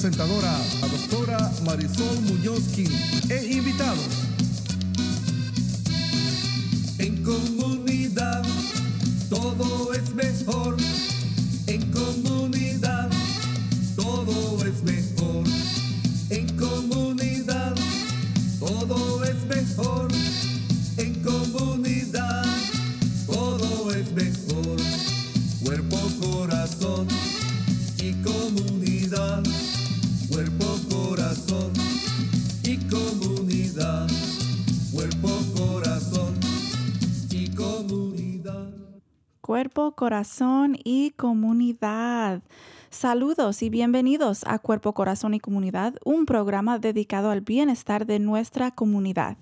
presentadora, la doctora Marisol Muñozki, e invitados. En comunidad todo es mejor. En comunidad todo es mejor. En comunidad todo es mejor. En comunidad todo es mejor. Cuerpo, corazón y comunidad. Cuerpo, corazón y comunidad. Saludos y bienvenidos a Cuerpo, Corazón y Comunidad, un programa dedicado al bienestar de nuestra comunidad.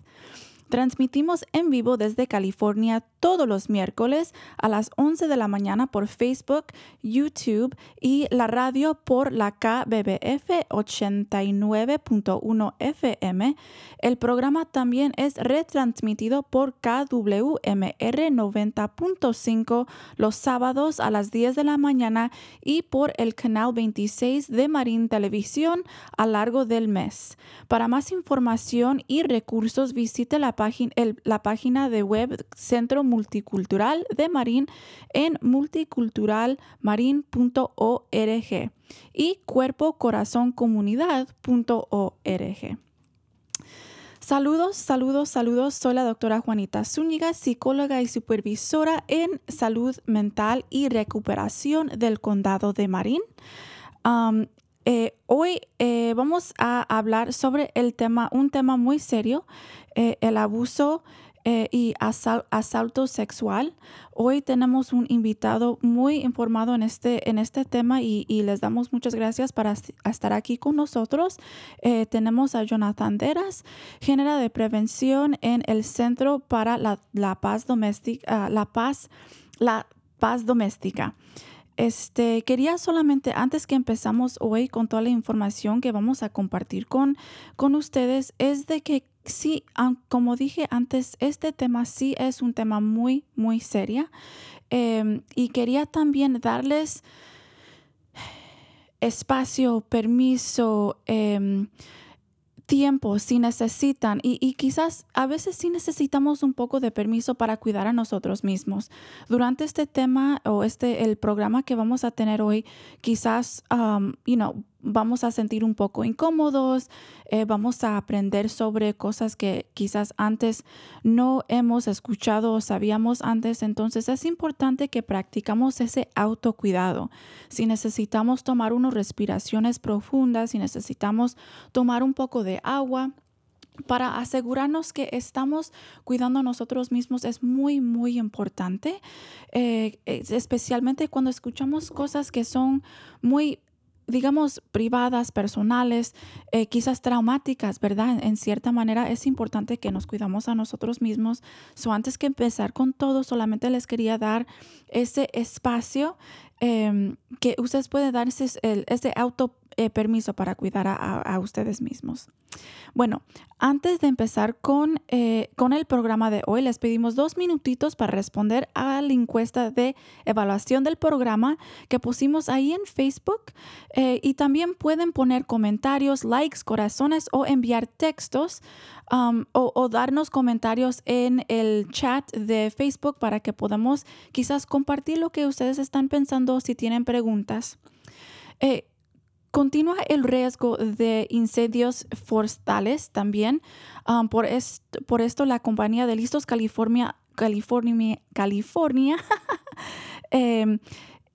Transmitimos en vivo desde California todos los miércoles a las 11 de la mañana por Facebook, YouTube y la radio por la KBBF 89.1 FM. El programa también es retransmitido por KWMR 90.5 los sábados a las 10 de la mañana y por el canal 26 de Marín Televisión a largo del mes. Para más información y recursos visite la la página de web Centro Multicultural de Marín en multiculturalmarin.org y cuerpocorazoncomunidad.org. Saludos, saludos, saludos. Soy la doctora Juanita Zúñiga, psicóloga y supervisora en salud mental y recuperación del condado de Marín. Eh, hoy eh, vamos a hablar sobre el tema, un tema muy serio, eh, el abuso y asal- asalto sexual. Hoy tenemos un invitado muy informado en este, en este tema y, les damos muchas gracias para estar aquí con nosotros. Tenemos a Jonathan Deras, género de prevención en el Centro para la, Paz Doméstica, la Paz, la Paz Doméstica. Este, quería solamente, antes que empezamos hoy con toda la información que vamos a compartir con, con ustedes, es de que sí, como dije antes, este tema sí es un tema muy, muy seria. Em, y quería también darles espacio, permiso, em, tiempo si necesitan y, y quizás a veces sí necesitamos un poco de permiso para cuidar a nosotros mismos. Durante este tema o este el programa que vamos a tener hoy, quizás um, you know, vamos a sentir un poco incómodos, eh, vamos a aprender sobre cosas que quizás antes no hemos escuchado o sabíamos antes. Entonces es importante que practicamos ese autocuidado. Si necesitamos tomar unas respiraciones profundas, si necesitamos tomar un poco de agua, para asegurarnos que estamos cuidando a nosotros mismos es muy, muy importante, eh, es- especialmente cuando escuchamos cosas que son muy digamos, privadas, personales, eh, quizás traumáticas, ¿verdad? En, cierta manera es importante que nos cuidamos a nosotros mismos. So, antes que empezar con todo, solamente les quería dar ese espacio em, que ustedes pueden darse el- ese auto eh, permiso para cuidar a, ustedes mismos. Bueno, antes de empezar con, eh, con el programa de hoy, les pedimos dos minutitos para responder a la encuesta de evaluación del programa que pusimos ahí en Facebook eh, y también pueden poner comentarios, likes, corazones o enviar textos um, o, o, darnos comentarios en el chat de Facebook para que podamos quizás compartir lo que ustedes están pensando si tienen preguntas. Eh, Continúa el riesgo de incendios forestales también. Um, por, esto, la compañía de Listos California, eh,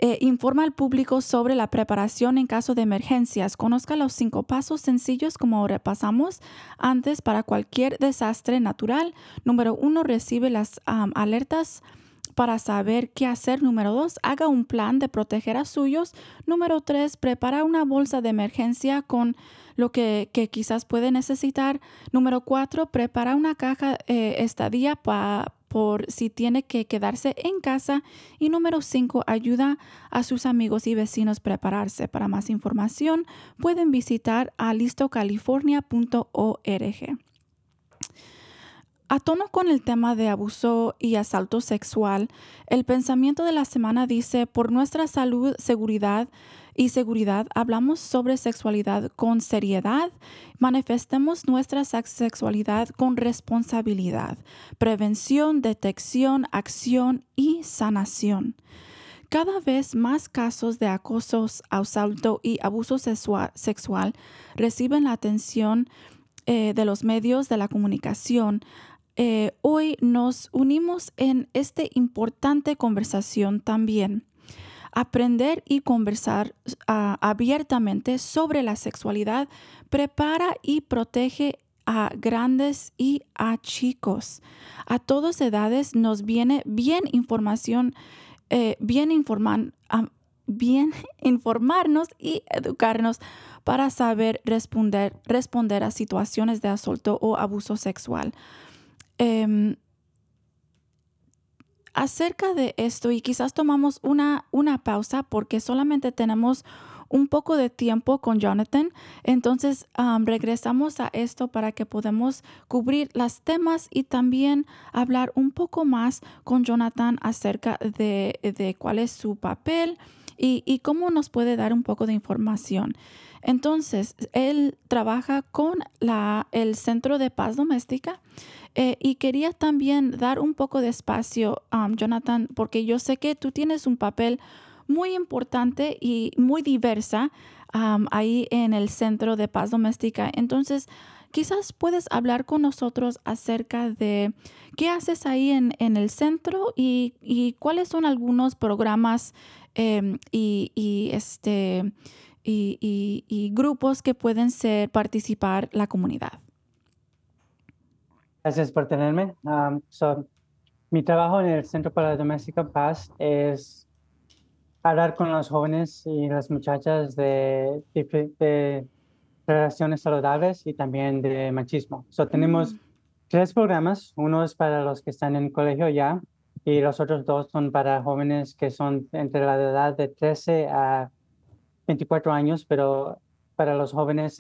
eh, informa al público sobre la preparación en caso de emergencias. Conozca los cinco pasos sencillos como repasamos antes para cualquier desastre natural. Número uno, recibe las um, alertas para saber qué hacer. Número dos, haga un plan de proteger a suyos. Número tres, prepara una bolsa de emergencia con lo que, quizás puede necesitar. Número cuatro, prepara una caja eh, estadía para por si tiene que quedarse en casa. Y número cinco, ayuda a sus amigos y vecinos prepararse. Para más información, pueden visitar a listocalifornia.org. A tono con el tema de abuso y asalto sexual, el pensamiento de la semana dice, por nuestra salud, seguridad y seguridad, hablamos sobre sexualidad con seriedad, manifestemos nuestra sexualidad con responsabilidad, prevención, detección, acción y sanación. Cada vez más casos de acoso, asalto y abuso sexual reciben la atención eh, de los medios de la comunicación eh, hoy nos unimos en esta importante conversación también. Aprender y conversar ah, abiertamente sobre la sexualidad prepara y protege a grandes y a chicos. A todas edades nos viene bien información, eh, bien, bien informarnos y educarnos para saber responder, responder a situaciones de asalto o abuso sexual. Em, acerca de esto, y quizás tomamos una, una pausa porque solamente tenemos un poco de tiempo con Jonathan. Entonces regresamos a esto para que podamos cubrir las temas y también hablar un poco más con Jonathan acerca de, de cuál es su papel y, cómo nos puede dar un poco de información. Entonces, él trabaja con el Centro de Paz Doméstica eh, y quería también dar un poco de espacio, um, Jonathan, porque yo sé que tú tienes un papel muy importante y muy diversa um, ahí en el Centro de Paz Doméstica. Entonces, quizás puedes hablar con nosotros acerca de qué haces ahí en, el centro y, cuáles son algunos programas em, y, y, este, y, grupos que pueden ser participar la comunidad. Gracias por tenerme. mi trabajo en el Centro para la Doméstica Paz es hablar con los jóvenes y las muchachas de, de relaciones saludables y también de machismo. So, tenemos mm. tres programas. Uno es para los que están en colegio ya y los otros dos son para jóvenes que son entre la edad de 13 a 24 años, pero para los jóvenes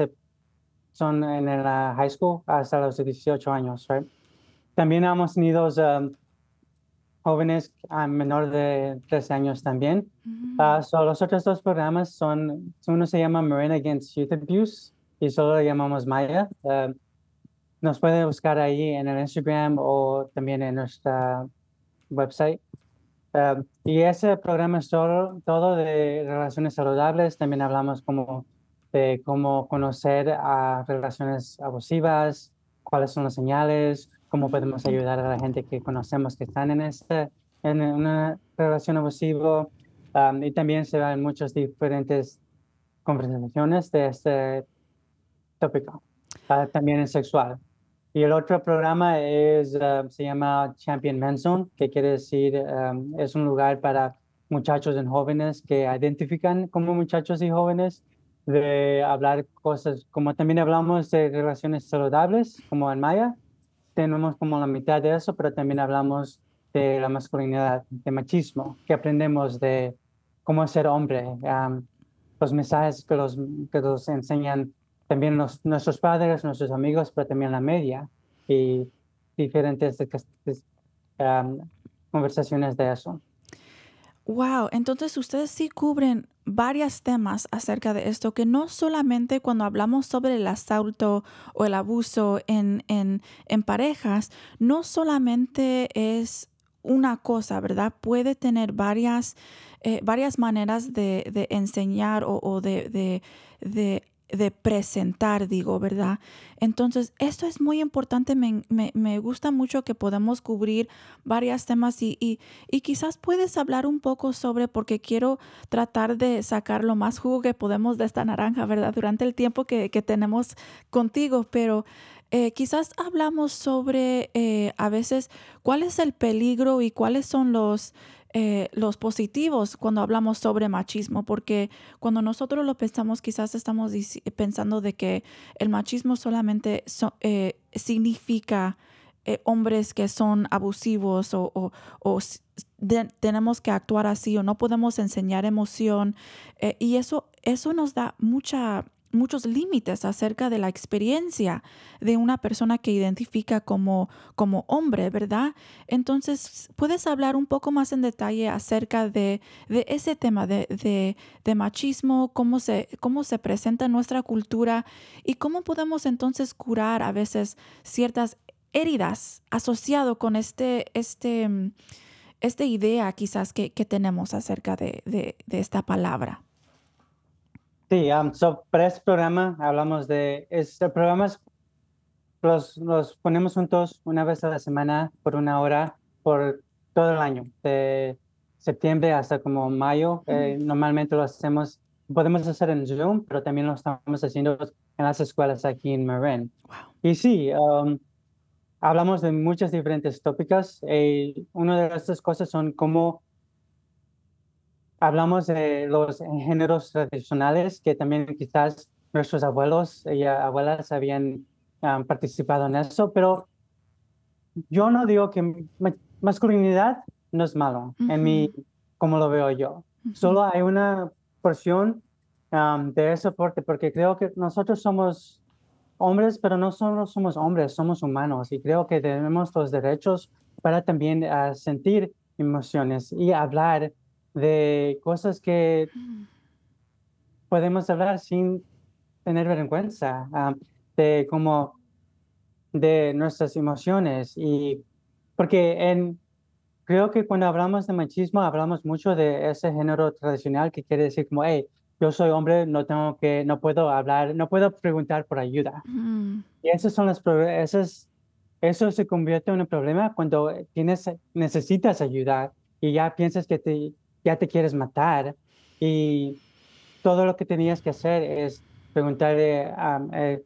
son en la high school hasta los 18 años. Right? También hemos tenido um, jóvenes a menor de 13 años también. Uh, los otros dos programas son, uno se llama Marine Against Youth Abuse y solo lo llamamos Maya. Uh, nos puede buscar ahí en el Instagram o también en nuestra website. Uh, y ese programa es todo, todo de relaciones saludables. También hablamos como de cómo conocer a relaciones abusivas, cuáles son las señales, cómo podemos ayudar a la gente que conocemos que están en, este, en una relación abusiva. Um, y también se dan muchas diferentes conversaciones de este tópico, uh, también es sexual. Y el otro programa es, uh, se llama Champion Men's Zone, que quiere decir um, es un lugar para muchachos y jóvenes que identifican como muchachos y jóvenes de hablar cosas, como también hablamos de relaciones saludables, como en Maya, tenemos como la mitad de eso, pero también hablamos de la masculinidad, de machismo, que aprendemos de cómo ser hombre. los mensajes que los, que los enseñan también nuestros padres, nuestros amigos, pero también la media y diferentes um, conversaciones de eso. Wow, entonces ustedes sí cubren varios temas acerca de esto, que no solamente cuando hablamos sobre el asalto o el abuso en, en, en parejas, no solamente es una cosa, ¿verdad? Puede tener varias, eh, varias maneras de, de enseñar o, o de de presentar, digo, ¿verdad? Entonces, esto es muy importante, me, me, me gusta mucho que podamos cubrir varios temas y, y, y, quizás puedes hablar un poco sobre, porque quiero tratar de sacar lo más jugo que podemos de esta naranja, ¿verdad? Durante el tiempo que, que tenemos contigo, pero eh, quizás hablamos sobre eh, a veces cuál es el peligro y cuáles son los... Eh, los positivos cuando hablamos sobre machismo, porque cuando nosotros lo pensamos, quizás estamos pensando de que el machismo solamente so, eh, significa eh, hombres que son abusivos o, o, tenemos que actuar así o no podemos enseñar emoción eh, y eso, eso nos da mucha muchos límites acerca de la experiencia de una persona que identifica como, como hombre, ¿verdad? Entonces, ¿puedes hablar un poco más en detalle acerca de, ese tema de, machismo, cómo se, cómo se presenta en nuestra cultura y cómo podemos entonces curar a veces ciertas heridas asociado con este, este, esta idea quizás que, que tenemos acerca de esta palabra? Sí, um, so, para este programa hablamos de, este programa los, los ponemos juntos una vez a la semana por una hora por todo el año, de septiembre hasta como mayo. Eh, normalmente lo hacemos, podemos hacer en Zoom, pero también lo estamos haciendo en las escuelas aquí en Marin. Wow. Y sí, um, hablamos de muchas diferentes tópicas. y una de estas cosas son cómo hablamos de los géneros tradicionales que también quizás nuestros abuelos y abuelas habían um, participado en eso, pero yo no digo que ma masculinidad no es malo, uh -huh. en mi, como lo veo yo. Uh -huh. Solo hay una porción um, de ese soporte, porque creo que nosotros somos hombres, pero no solo somos hombres, somos humanos y creo que tenemos los derechos para también uh, sentir emociones y hablar de cosas que podemos hablar sin tener vergüenza, um, de como de nuestras emociones y porque en creo que cuando hablamos de machismo hablamos mucho de ese género tradicional que quiere decir como hey yo soy hombre no tengo que no puedo hablar no puedo preguntar por ayuda Mm. y esos son los esos eso se convierte en un problema cuando tienes necesitas ayuda y ya piensas que te ya te quieres matar y todo lo que tenías que hacer es preguntarle a, eh,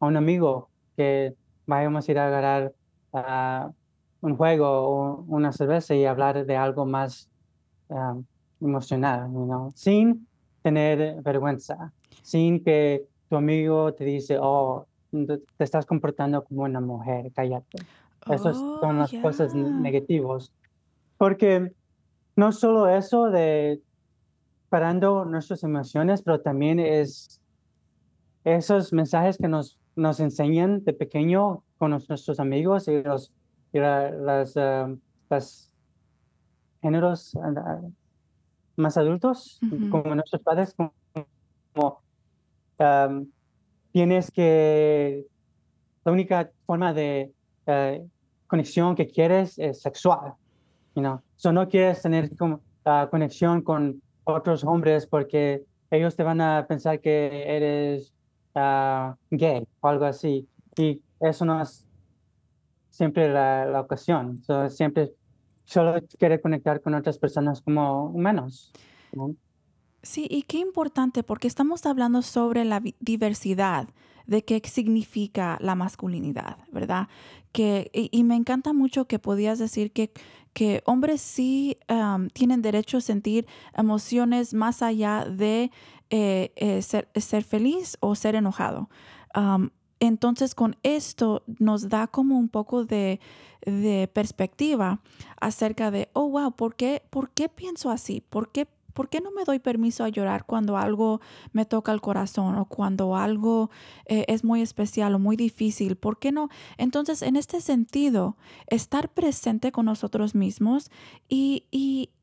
a un amigo que vayamos a ir a agarrar uh, un juego o una cerveza y hablar de algo más um, emocional, you know? sin tener vergüenza, sin que tu amigo te dice, oh, te estás comportando como una mujer, cállate. Esas Oh, son las yeah. cosas negativas. Porque no solo eso de parando nuestras emociones, pero también es esos mensajes que nos, nos enseñan de pequeño con los- nuestros amigos y los y la- las, um, las géneros uh, más adultos, como nuestros padres, como, como, um, tienes que, la única forma de eh, conexión que quieres es sexual, you know? So no quieres tener como, conexión con otros hombres porque ellos te van a pensar que eres ah, gay o algo así. Y eso no es siempre la, la ocasión. So, siempre solo quiere conectar con otras personas como humanos. ¿no? Sí, y qué importante, porque estamos hablando sobre la diversidad, de qué significa la masculinidad, ¿verdad? Que, y, me encanta mucho que podías decir que, que hombres sí tienen derecho a sentir emociones más allá de eh, eh, ser, ser feliz o ser enojado. Entonces, con esto nos da como un poco de, de perspectiva acerca de, oh, wow, ¿por qué, ¿por qué pienso así? ¿Por qué ¿por qué no me doy permiso a llorar cuando algo me toca el corazón o cuando algo eh, es muy especial o muy difícil? ¿Por qué no? Entonces, en este sentido, estar presente con nosotros mismos y,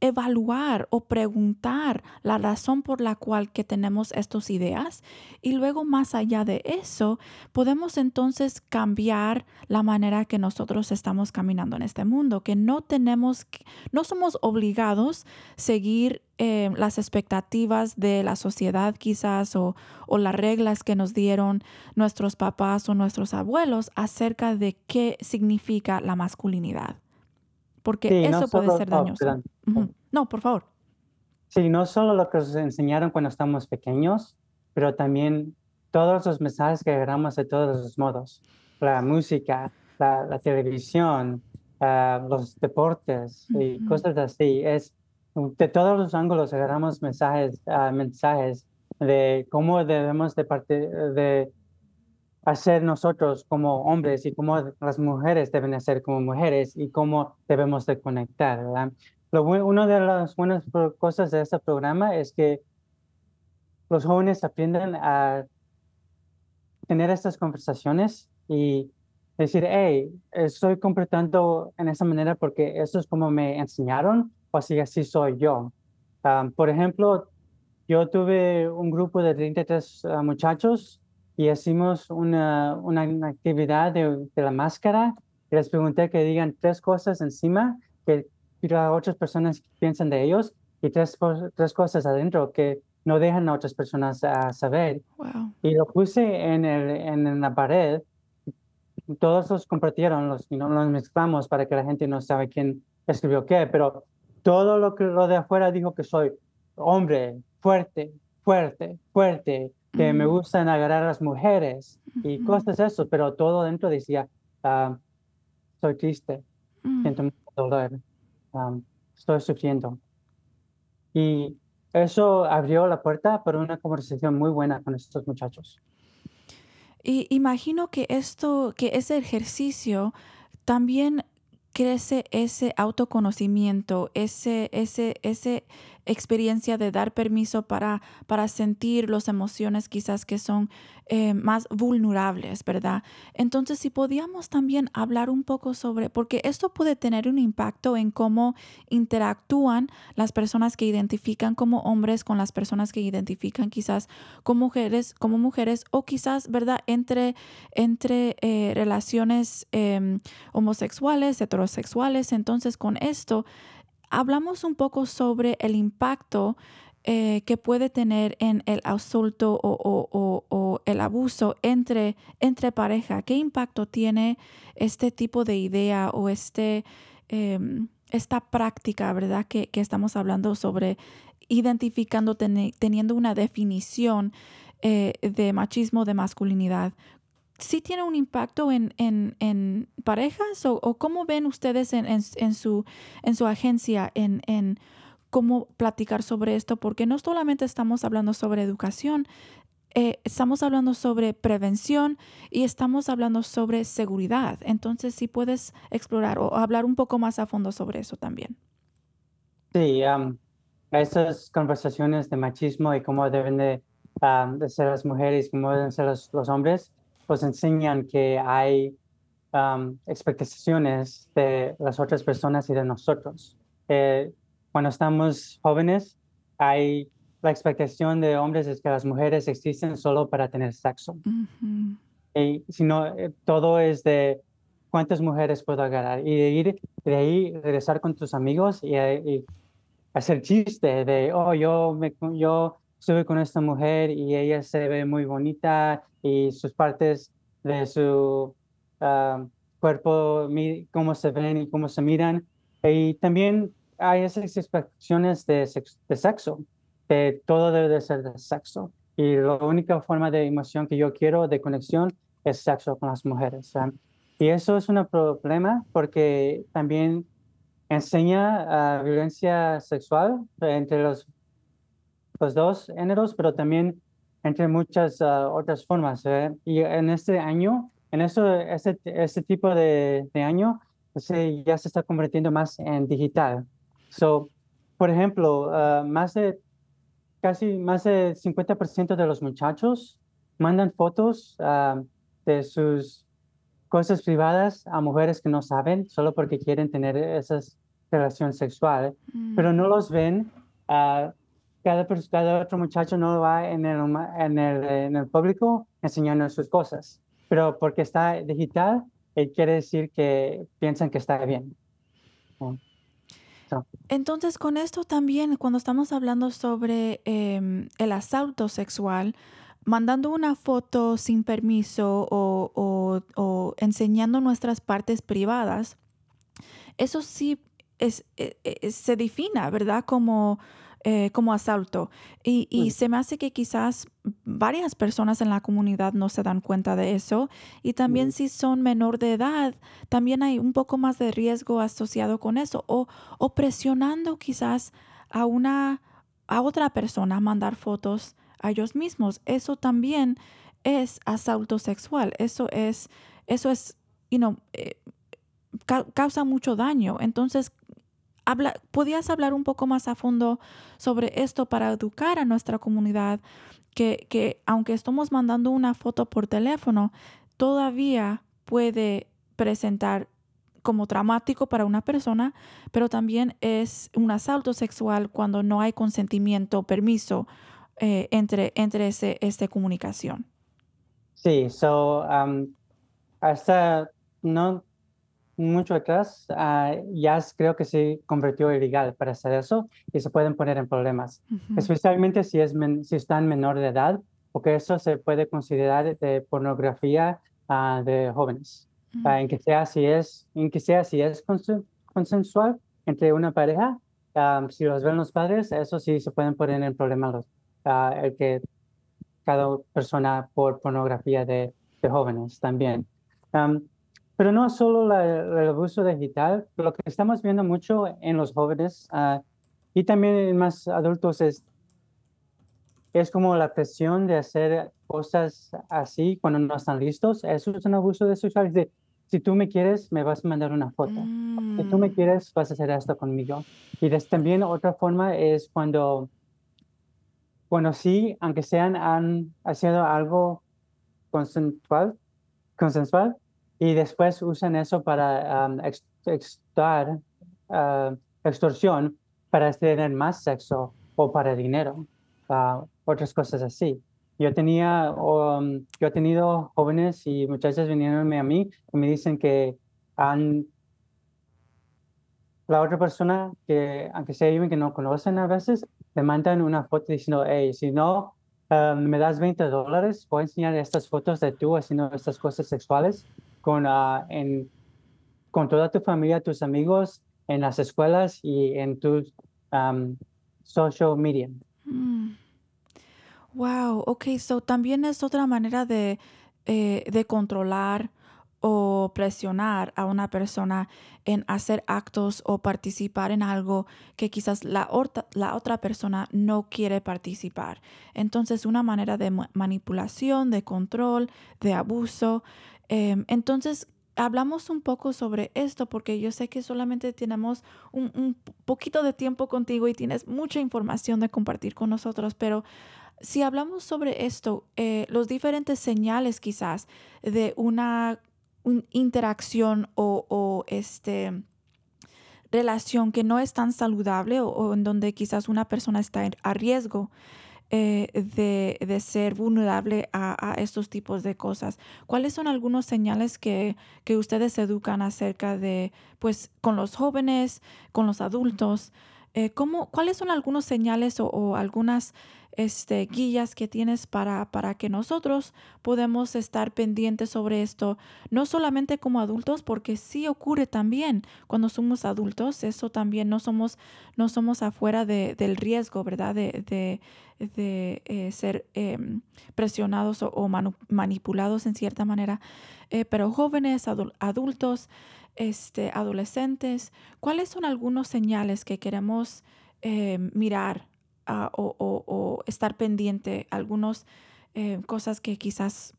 evaluar o preguntar la razón por la cual que tenemos estas ideas y luego más allá de eso, podemos entonces cambiar la manera que nosotros estamos caminando en este mundo, que no tenemos, no somos obligados a seguir eh, las expectativas de la sociedad quizás o, o, las reglas que nos dieron nuestros papás o nuestros abuelos acerca de qué significa la masculinidad. Porque eso puede ser dañoso. No, por favor. Sí, no solo lo que nos enseñaron cuando estamos pequeños, pero también todos los mensajes que agarramos de todos los modos. La música, la, televisión, uh, los deportes y cosas así. Es de todos los ángulos agarramos mensajes, uh, mensajes de cómo debemos de, hacer nosotros como hombres y cómo las mujeres deben hacer como mujeres y cómo debemos de conectar. Lo, una de las buenas cosas de este programa es que los jóvenes aprenden a tener estas conversaciones y decir, hey, estoy completando en esa manera porque eso es como me enseñaron así, así soy yo. por ejemplo, yo tuve un grupo de 33 uh, muchachos y hicimos una, una, actividad de, de, la máscara y les pregunté que digan tres cosas encima que otras personas piensan de ellos y tres, tres cosas adentro que no dejan a otras personas a saber. Y lo puse en, el, en la pared. Todos los compartieron, los, no los mezclamos para que la gente no sabe quién escribió qué, pero todo lo que lo de afuera dijo que soy hombre, fuerte, fuerte, fuerte, que me gustan agarrar a las mujeres y cosas eso, pero todo dentro decía, ah, soy triste, siento mucho dolor, estoy sufriendo. Y eso abrió la puerta para una conversación muy buena con estos muchachos. Y imagino que esto, que ese ejercicio también crece ese autoconocimiento, ese, ese, ese experiencia de dar permiso para, para sentir las emociones quizás que son eh, más vulnerables, ¿verdad? Entonces, si podíamos también hablar un poco sobre, porque esto puede tener un impacto en cómo interactúan las personas que identifican como hombres con las personas que identifican quizás como mujeres, como mujeres o quizás, ¿verdad? Entre, entre eh, relaciones em, homosexuales, heterosexuales. Entonces, con esto, hablamos un poco sobre el impacto eh, que puede tener en el asalto o, el abuso entre, pareja. ¿Qué impacto tiene este tipo de idea o este, em, esta práctica, verdad? Que, estamos hablando sobre identificando, teniendo una definición eh, de machismo, de masculinidad. ¿Sí tiene un impacto en, en, parejas o, cómo ven ustedes en, en, su, en su agencia en, en cómo platicar sobre esto? Porque no solamente estamos hablando sobre educación, eh, estamos hablando sobre prevención y estamos hablando sobre seguridad. Entonces, si puedes explorar o hablar un poco más a fondo sobre eso también. Sí, esas conversaciones de machismo y cómo deben de, de ser las mujeres, cómo deben ser los, los hombres, pues enseñan que hay expectaciones de las otras personas y de nosotros. Eh, cuando estamos jóvenes, hay la expectación de hombres es que las mujeres existen solo para tener sexo. Y si no, eh, todo es de cuántas mujeres puedo agarrar y de ir de ahí regresar con tus amigos y, y hacer chiste de, oh, yo, me, yo estuve con esta mujer y ella se ve muy bonita y sus partes de su ah, cuerpo, cómo se ven y cómo se miran. Y también hay esas expectaciones de, de sexo, de todo debe de ser de sexo. Y la única forma de emoción que yo quiero, de conexión, es sexo con las mujeres. Y eso es un problema porque también enseña uh, violencia sexual entre los los dos géneros, pero también entre muchas ah, otras formas. ¿eh? Y en este año, en eso, este, este tipo de, de año, ya se está convirtiendo más en digital. So, por ejemplo, ah, más de casi más de 50% de los muchachos mandan fotos ah, de sus cosas privadas a mujeres que no saben solo porque quieren tener esas relaciones sexuales, pero Mm. no los ven. ah, cada, cada otro muchacho no va en el, en el, en el público enseñando sus cosas, pero porque está digital, eh, quiere decir que piensan que está bien. Entonces, con esto también, cuando estamos hablando sobre em, el asalto sexual, mandando una foto sin permiso o, o- o enseñando nuestras partes privadas, eso sí es, eh, eh, se defina, ¿verdad? Como, eh, como asalto. Y, y Mm. se me hace que quizás varias personas en la comunidad no se dan cuenta de eso. Y también Mm. si son menor de edad, también hay un poco más de riesgo asociado con eso. O, o presionando quizás a una a otra persona a mandar fotos a ellos mismos. Eso también es asalto sexual. Eso es, eso es, you know, eh, ca- causa mucho daño. Entonces, ¿podías hablar un poco más a fondo sobre esto para educar a nuestra comunidad que, que aunque estamos mandando una foto por teléfono, todavía puede presentar como traumático para una persona, pero también es un asalto sexual cuando no hay consentimiento, permiso eh, entre, entre ese, esta comunicación. Sí, so, um, hasta no mucho atrás, ah, ya creo que se convirtió ilegal para hacer eso y se pueden poner en problemas, Ujú. especialmente si, es si están menor de edad, porque eso se puede considerar de pornografía ah, de jóvenes, Ujú. Ah, en que sea si es, en que sea si es consen- consensual entre una pareja, ah, si los ven los padres, eso sí se pueden poner en problemas los, el que cada persona por pornografía de, de jóvenes también. Am, pero no solo la- el abuso digital, lo que estamos viendo mucho en los jóvenes ah, y también en más adultos es, es como la presión de hacer cosas así cuando no están listos. Eso es un abuso de sexual. De, si tú me quieres, me vas a mandar una foto. Si tú me Mm. quieres, vas a hacer esto conmigo. Y des- también otra forma es cuando, bueno, sí, aunque sean, han haciendo algo consensual, consensual y después usan eso para um, ah, extorsión para tener más sexo o para dinero, ah, otras cosas así. Yo tenía, um, yo he tenido jóvenes y muchachas viniéndome a mí y me dicen que han la otra persona que, aunque sea alguien que no conocen a veces, le mandan una foto diciendo, hey, si no ah, me das 20 dólares, voy a enseñar estas fotos de tú haciendo estas cosas sexuales con, ah, en, con toda tu familia, tus amigos, en las escuelas y en tus um, social media. Mm. Wow, ok, so también es otra manera de, eh, de controlar o presionar a una persona en hacer actos o participar en algo que quizás la, la otra persona no quiere participar. Entonces, una manera de ma- manipulación, de control, de abuso. Em, entonces, hablamos un poco sobre esto porque yo sé que solamente tenemos un, poquito de tiempo contigo y tienes mucha información de compartir con nosotros, pero si hablamos sobre esto, eh, los diferentes señales quizás de una un- interacción o, este relación que no es tan saludable o, o en donde quizás una persona está a riesgo eh, de, de ser vulnerable a, estos tipos de cosas. ¿Cuáles son algunos señales que, que ustedes educan acerca de, pues, con los jóvenes, con los adultos? Eh, ¿cómo- ¿Cuáles son algunos señales o algunas este, guías que tienes para, para que nosotros podemos estar pendientes sobre esto, no solamente como adultos, porque sí ocurre también cuando somos adultos, eso también no somos, no somos afuera de- del riesgo, ¿verdad? De, de- eh, ser em, presionados o, manipulados en cierta manera. Eh, pero jóvenes, adul- adultos, este, adolescentes, ¿cuáles son algunos señales que queremos eh, mirar ah, o, o- o estar pendiente? Algunas cosas que quizás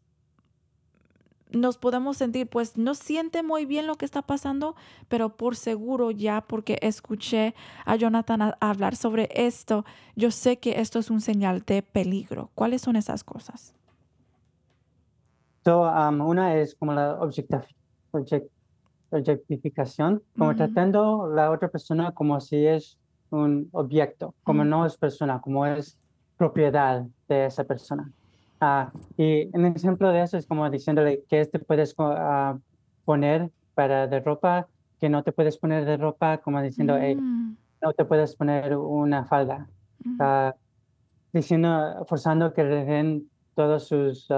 nos podemos sentir, pues no siente muy bien lo que está pasando, pero por seguro ya porque escuché a Jonathan a- hablar sobre esto, yo sé que esto es un señal de peligro. ¿Cuáles son esas cosas? So, um, una es como la objectif- object- objectificación, como tratando la otra persona como si es un objeto, como no es persona, como es propiedad de esa persona. Ah, y un ejemplo de eso es como diciéndole que te puedes co- ah, poner para de ropa, que no te puedes poner de ropa, como diciendo, "Hey, Mm, no te puedes poner una falda. mm, ah, diciendo, forzando que le den todos sus,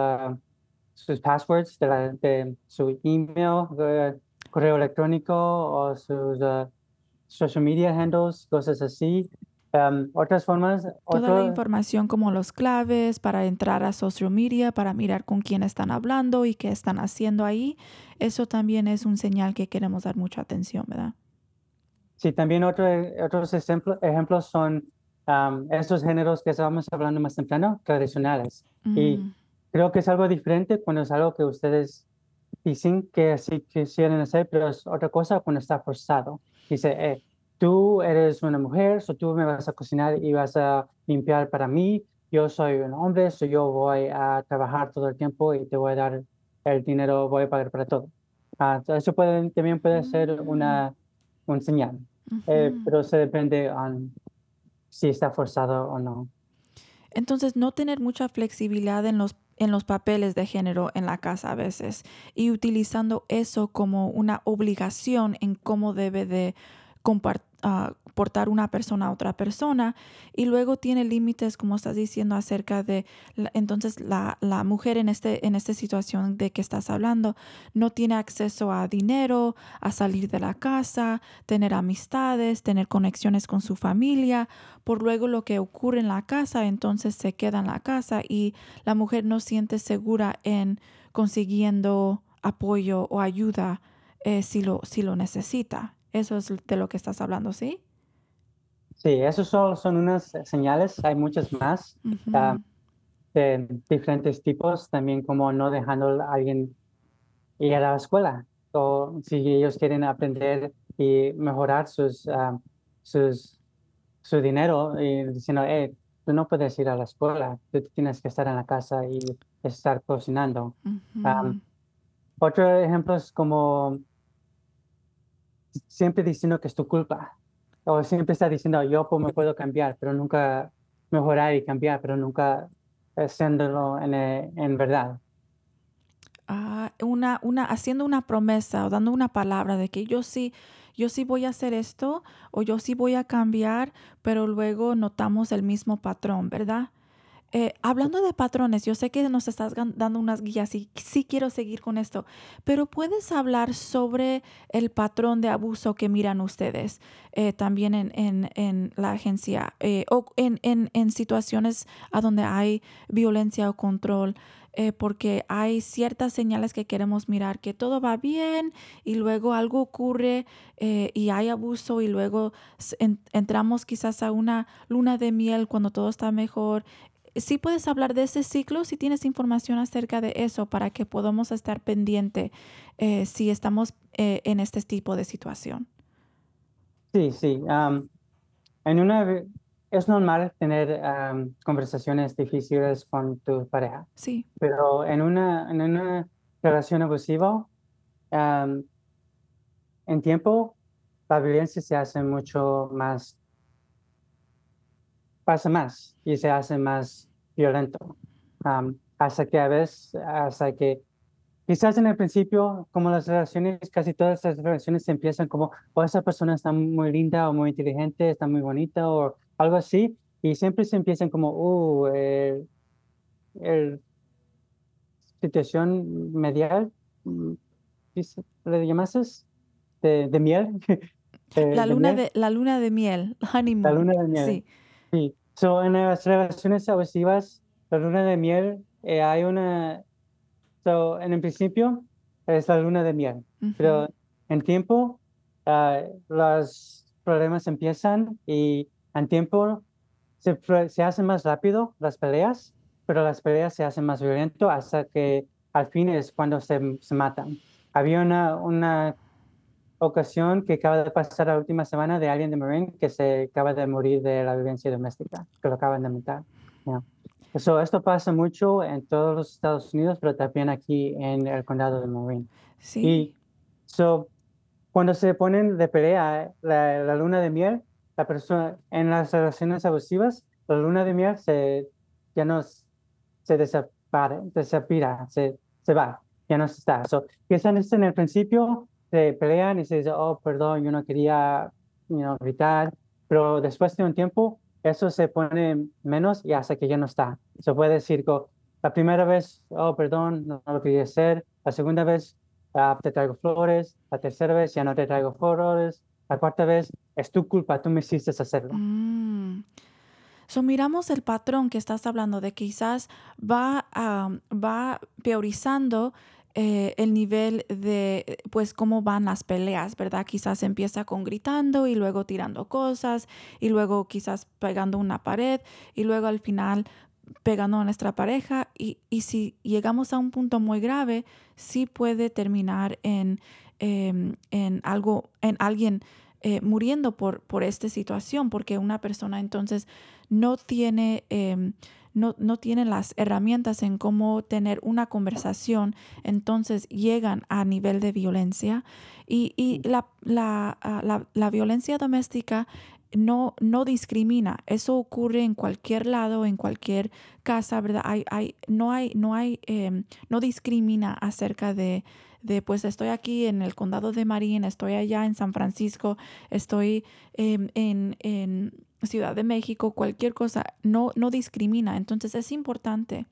sus passwords de, la- de su email, correo electrónico o sus social media handles, cosas así. Am, otras formas, Toda la otro- información como los claves para entrar a social media, para mirar con quién están hablando y qué están haciendo ahí, eso también es un señal que queremos dar mucha atención, ¿verdad? sí, también otro- otros ejemplo- ejemplos son am, estos géneros que estábamos hablando más temprano, tradicionales. Y Mm, creo que es algo diferente cuando es algo que ustedes dicen que así quisieran hacer, pero es otra cosa cuando está forzado. Dice, eh, tú eres una mujer, so tú me vas a cocinar y vas a limpiar para mí. Yo soy un hombre, so yo voy a trabajar todo el tiempo y te voy a dar el dinero, voy a pagar para todo. Ah, so eso puede, también puede ser una, un señal, eh, pero se depende en si está forzado o no. Entonces, no tener mucha flexibilidad en los, en los papeles de género en la casa a veces y utilizando eso como una obligación en cómo debe de compar- ah, portar una persona a otra persona y luego tiene límites, como estás diciendo, acerca de, entonces la, la mujer en, este, en esta situación de que estás hablando no tiene acceso a dinero, a salir de la casa, tener amistades, tener conexiones con su familia, por luego lo que ocurre en la casa, entonces se queda en la casa y la mujer no siente segura en consiguiendo apoyo o ayuda eh, si, lo, si lo necesita. Eso es de lo que estás hablando, ¿sí? Sí, esos solo son unas señales, hay muchas más. Ah, de diferentes tipos, también como no dejando a alguien ir a la escuela o si ellos quieren aprender y mejorar sus, ah, sus, su dinero y diciendo, hey, tú no puedes ir a la escuela, tú tienes que estar en la casa y estar cocinando. ah. Otro ejemplo es como siempre diciendo que es tu culpa o siempre está diciendo yo pues, me puedo cambiar, pero nunca mejorar y cambiar, pero nunca haciéndolo en, eh, en verdad. Ah, una, una, haciendo una promesa o dando una palabra de que yo sí, yo sí voy a hacer esto o yo sí voy a cambiar, pero luego notamos el mismo patrón, ¿verdad? Eh, hablando de patrones, yo sé que nos estás dando unas guías y sí quiero seguir con esto, pero puedes hablar sobre el patrón de abuso que miran ustedes eh, también en, en- en la agencia eh, o en, en- situaciones a donde hay violencia o control, eh, porque hay ciertas señales que queremos mirar, que todo va bien y luego algo ocurre y hay abuso y luego entramos quizás a una luna de miel cuando todo está mejor sí puedes hablar de ese ciclo si tienes información acerca de eso para que podamos estar pendiente eh, si estamos eh, en este tipo de situación. Sí, sí. en una, es normal tener conversaciones difíciles con tu pareja, Sí. pero en una, en una relación abusiva, en tiempo, la violencia se hace mucho más, pasa más y se hace más violento. Am, hasta que a veces, hasta que Quizás en el principio, como las relaciones, casi todas las relaciones empiezan como, o esa persona está muy linda o muy inteligente, está muy bonita o algo así, y siempre se empiezan como, uh, el, el situación medial, mm, ¿qué ¿le llamases? De, de miel. Eh, La luna miel. de, la luna de miel, honeymoon. La luna de miel. Sí. Sí, so, en las relaciones abusivas, la luna de miel, eh, hay una, so, en el principio es la luna de miel, Ujú. pero en tiempo ah, los problemas empiezan y en tiempo se, se hacen más rápido las peleas, pero las peleas se hacen más violento hasta que al fin es cuando se, se matan. Había una, una ocasión que acaba de pasar la última semana de alguien de Marin que se acaba de morir de la violencia doméstica, que lo acaban de matar. Yeah. So, esto pasa mucho en todos los Estados Unidos, pero también aquí en el condado de Marin. Sí. Y so, cuando se ponen de pelea la, la luna de miel, la persona en las relaciones abusivas, la luna de miel se, ya no se desapare, desapira, se, se va, ya no está. So, empiezan esto en el principio, se pelean y se dice, oh, perdón, yo no quería you know, gritar, pero después de un tiempo, eso se pone menos y hasta que ya no está. Se puede decir, la primera vez, oh, perdón, no, lo quería hacer, la segunda vez, ah, te traigo flores, la tercera vez, ya no te traigo flores, la cuarta vez, es tu culpa, tú me hiciste hacerlo. Mm. So, miramos el patrón que estás hablando de quizás va, am, va priorizando eh, el nivel de, pues, cómo van las peleas, ¿verdad? Quizás empieza con gritando y luego tirando cosas y luego quizás pegando una pared y luego al final pegando a nuestra pareja y, y si llegamos a un punto muy grave, sí puede terminar en, em, en algo, en alguien eh, muriendo por, por esta situación, porque una persona entonces no tiene, em, no, no tiene las herramientas en cómo tener una conversación, entonces llegan a nivel de violencia. Y, y la, la, ah, la- la violencia doméstica no, no discrimina. Eso ocurre en cualquier lado, en cualquier casa, ¿verdad? Hay, hay, no hay, no hay, em, no discrimina acerca de, de, pues estoy aquí en el condado de Marín, estoy allá en San Francisco, estoy em, en, en Ciudad de México, cualquier cosa, no, no discrimina. Entonces es importante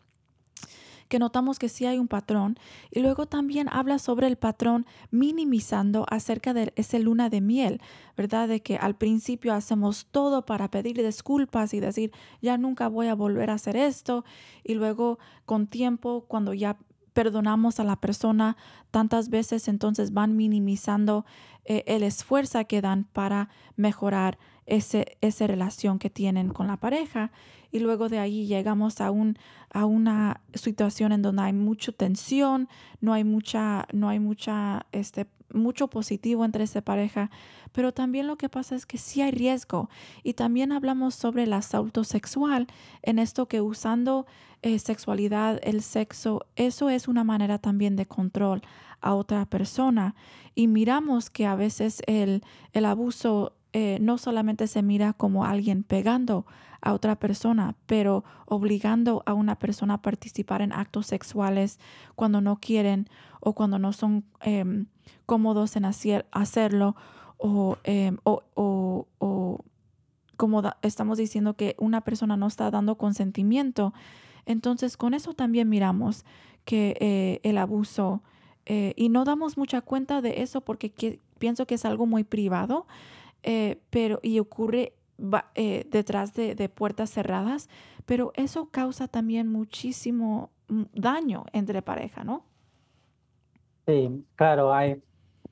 que notamos que sí hay un patrón y luego también habla sobre el patrón minimizando acerca de ese luna de miel, ¿verdad? De que al principio hacemos todo para pedir disculpas y decir, ya nunca voy a volver a hacer esto y luego con tiempo, cuando ya perdonamos a la persona tantas veces, entonces van minimizando eh, el esfuerzo que dan para mejorar ese, esa relación que tienen con la pareja. Y luego de ahí llegamos a, un, a una situación en donde hay mucha tensión, no hay mucha, no hay mucha, este, mucho positivo entre esa pareja, pero también lo que pasa es que sí hay riesgo. Y también hablamos sobre el asalto sexual en esto que usando eh, sexualidad, el sexo, eso es una manera también de control a otra persona. Y miramos que a veces el, el abuso eh, no solamente se mira como alguien pegando a otra persona, pero obligando a una persona a participar en actos sexuales cuando no quieren o cuando no son em, cómodos en hacer, hacerlo o, em, o, o- o como estamos diciendo que una persona no está dando consentimiento. Entonces con eso también miramos que eh, el abuso eh, y no damos mucha cuenta de eso porque que- pienso que es algo muy privado, eh, pero y ocurre eh, detrás de, de puertas cerradas, pero eso causa también muchísimo mm, daño entre pareja, ¿no? Sí, claro, hay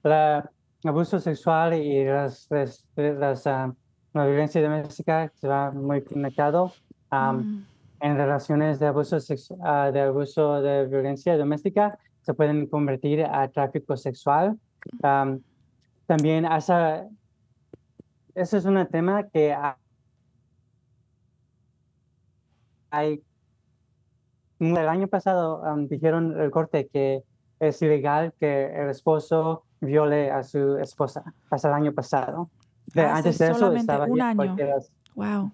la abuso sexual y las, las, las, ah, la violencia doméstica se va muy conectado. am, Mm, en relaciones de abuso, ah, de abuso de violencia doméstica se pueden convertir a tráfico sexual. Am, también esa, ese es un tema que ha- hay. El año pasado am, dijeron el corte que es ilegal que el esposo viole a su esposa. Hasta el año pasado. De- Hace antes de eso estaba un año. wow.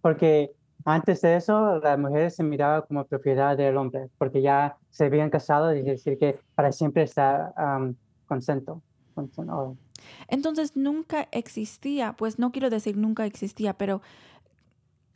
porque antes de eso, las mujeres se miraban como propiedad del hombre, porque ya se habían casado, y decir que para siempre está um, consento. consent- o- Entonces nunca existía, pues no quiero decir nunca existía, pero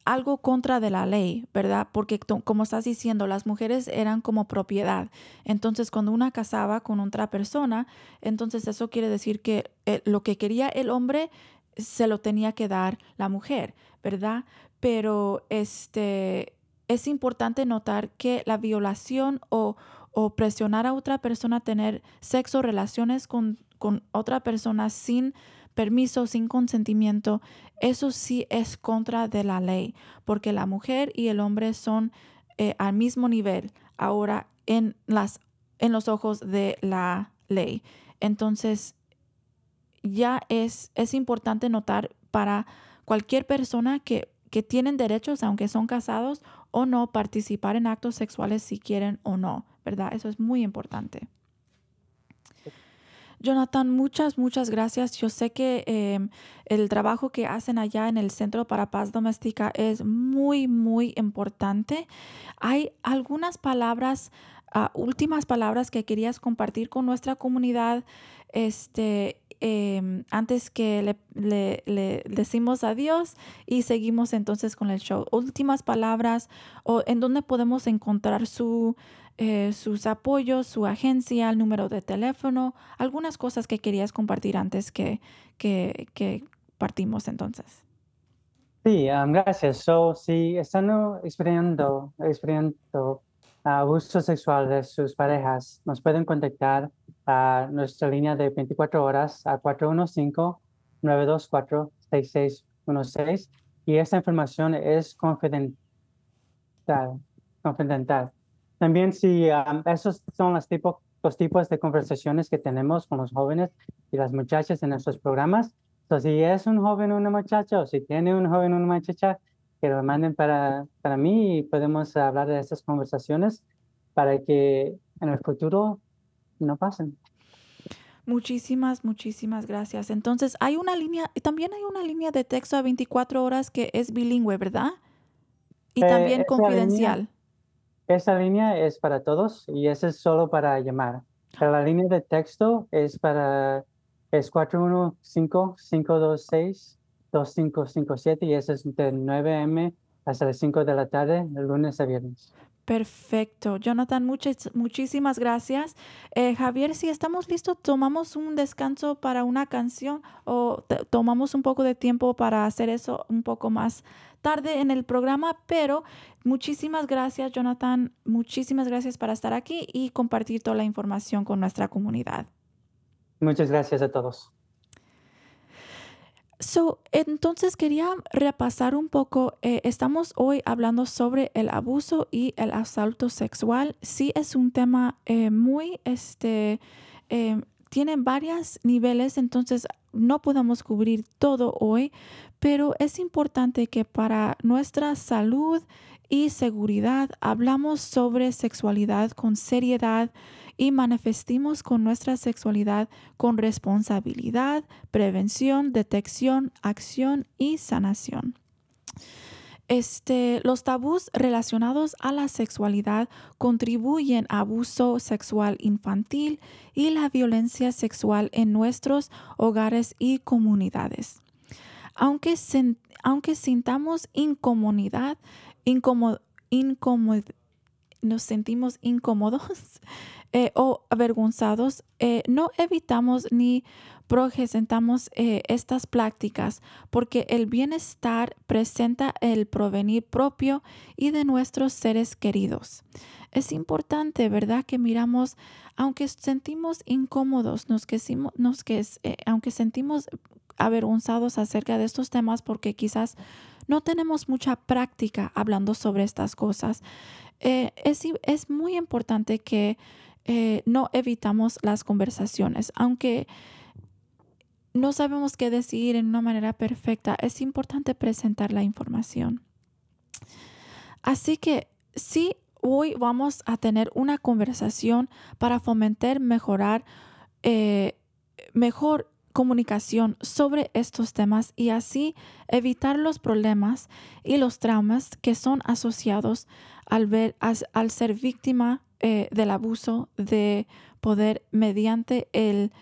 algo contra de la ley, ¿verdad? Porque como estás diciendo, las mujeres eran como propiedad. Entonces cuando una casaba con otra persona, entonces eso quiere decir que eh, lo que quería el hombre se lo tenía que dar la mujer, ¿verdad? Pero este es importante notar que la violación o, o presionar a otra persona a tener sexo, relaciones con, con otra persona sin permiso, sin consentimiento, eso sí es contra de la ley, porque la mujer y el hombre son eh, al mismo nivel. Ahora, en, las, en los ojos de la ley. Entonces, ya es, es importante notar para cualquier persona que, que tienen derechos, aunque son casados o no, participar en actos sexuales si quieren o no, ¿verdad? Eso es muy importante. Jonathan, muchas, muchas gracias. Yo sé que em, el trabajo que hacen allá en el Centro para Paz Doméstica es muy, muy importante. Hay algunas palabras, ah, últimas palabras que querías compartir con nuestra comunidad. Este, em, antes que le, le, decimos adiós y seguimos entonces con el show. Últimas palabras o en dónde podemos encontrar su eh, sus apoyos, su agencia, el número de teléfono, algunas cosas que querías compartir antes que, que, partimos entonces. Sí, um, gracias. So, si están experimentando, experimentando abuso sexual de sus parejas, nos pueden contactar a nuestra línea de 24 horas a 415-924-6616 y esta información es confidencial. confidencial. También si esos son los, tipos los tipos de conversaciones que tenemos con los jóvenes y las muchachas en nuestros programas. Entonces, si es un joven o una muchacha, o si tiene un joven o una muchacha, que lo manden para, para mí y podemos hablar de esas conversaciones para que en el futuro no pasen. Muchísimas, muchísimas gracias. Entonces, hay una línea, también hay una línea de texto a 24 horas que es bilingüe, ¿verdad? Y Eh, también confidencial. Esa línea es para todos y esa es solo para llamar. La línea de texto es para, es 415-526-2557 y esa es de 9 a.m. hasta las 5 de la tarde, de lunes a viernes. Perfecto. Jonathan, muchas, muchísimas gracias. Eh, Javier, si estamos listos, tomamos un descanso para una canción o tomamos un poco de tiempo para hacer eso un poco más tarde en el programa, pero muchísimas gracias, Jonathan. Muchísimas gracias para estar aquí y compartir toda la información con nuestra comunidad. Muchas gracias a todos. So, entonces quería repasar un poco. eh, estamos hoy hablando sobre el abuso y el asalto sexual. Sí es un tema eh, muy, este, eh, tiene varios niveles, entonces no podemos cubrir todo hoy, pero es importante que para nuestra salud y seguridad hablamos sobre sexualidad con seriedad y manifestimos con nuestra sexualidad con responsabilidad, prevención, detección, acción y sanación. Este, los tabús relacionados a la sexualidad contribuyen a abuso sexual infantil y la violencia sexual en nuestros hogares y comunidades. Aunque, sintamos incomodidad, incómodo- nos sentimos incómodos eh, o avergonzados, eh, no evitamos ni presentamos eh, estas prácticas porque el bienestar presenta el provenir propio y de nuestros seres queridos. Es importante, ¿verdad? Que miramos, aunque sentimos incómodos, nos que, nos que, aunque sentimos avergonzados acerca de estos temas porque quizás no tenemos mucha práctica hablando sobre estas cosas. eh, es, es muy importante que eh, no evitamos las conversaciones, aunque no sabemos qué decir en una manera perfecta, es importante presentar la información. Así que sí, hoy vamos a tener una conversación para fomentar, mejorar, eh, mejor comunicación sobre estos temas y así evitar los problemas y los traumas que son asociados al, ver, al ser víctima eh, del abuso de poder mediante el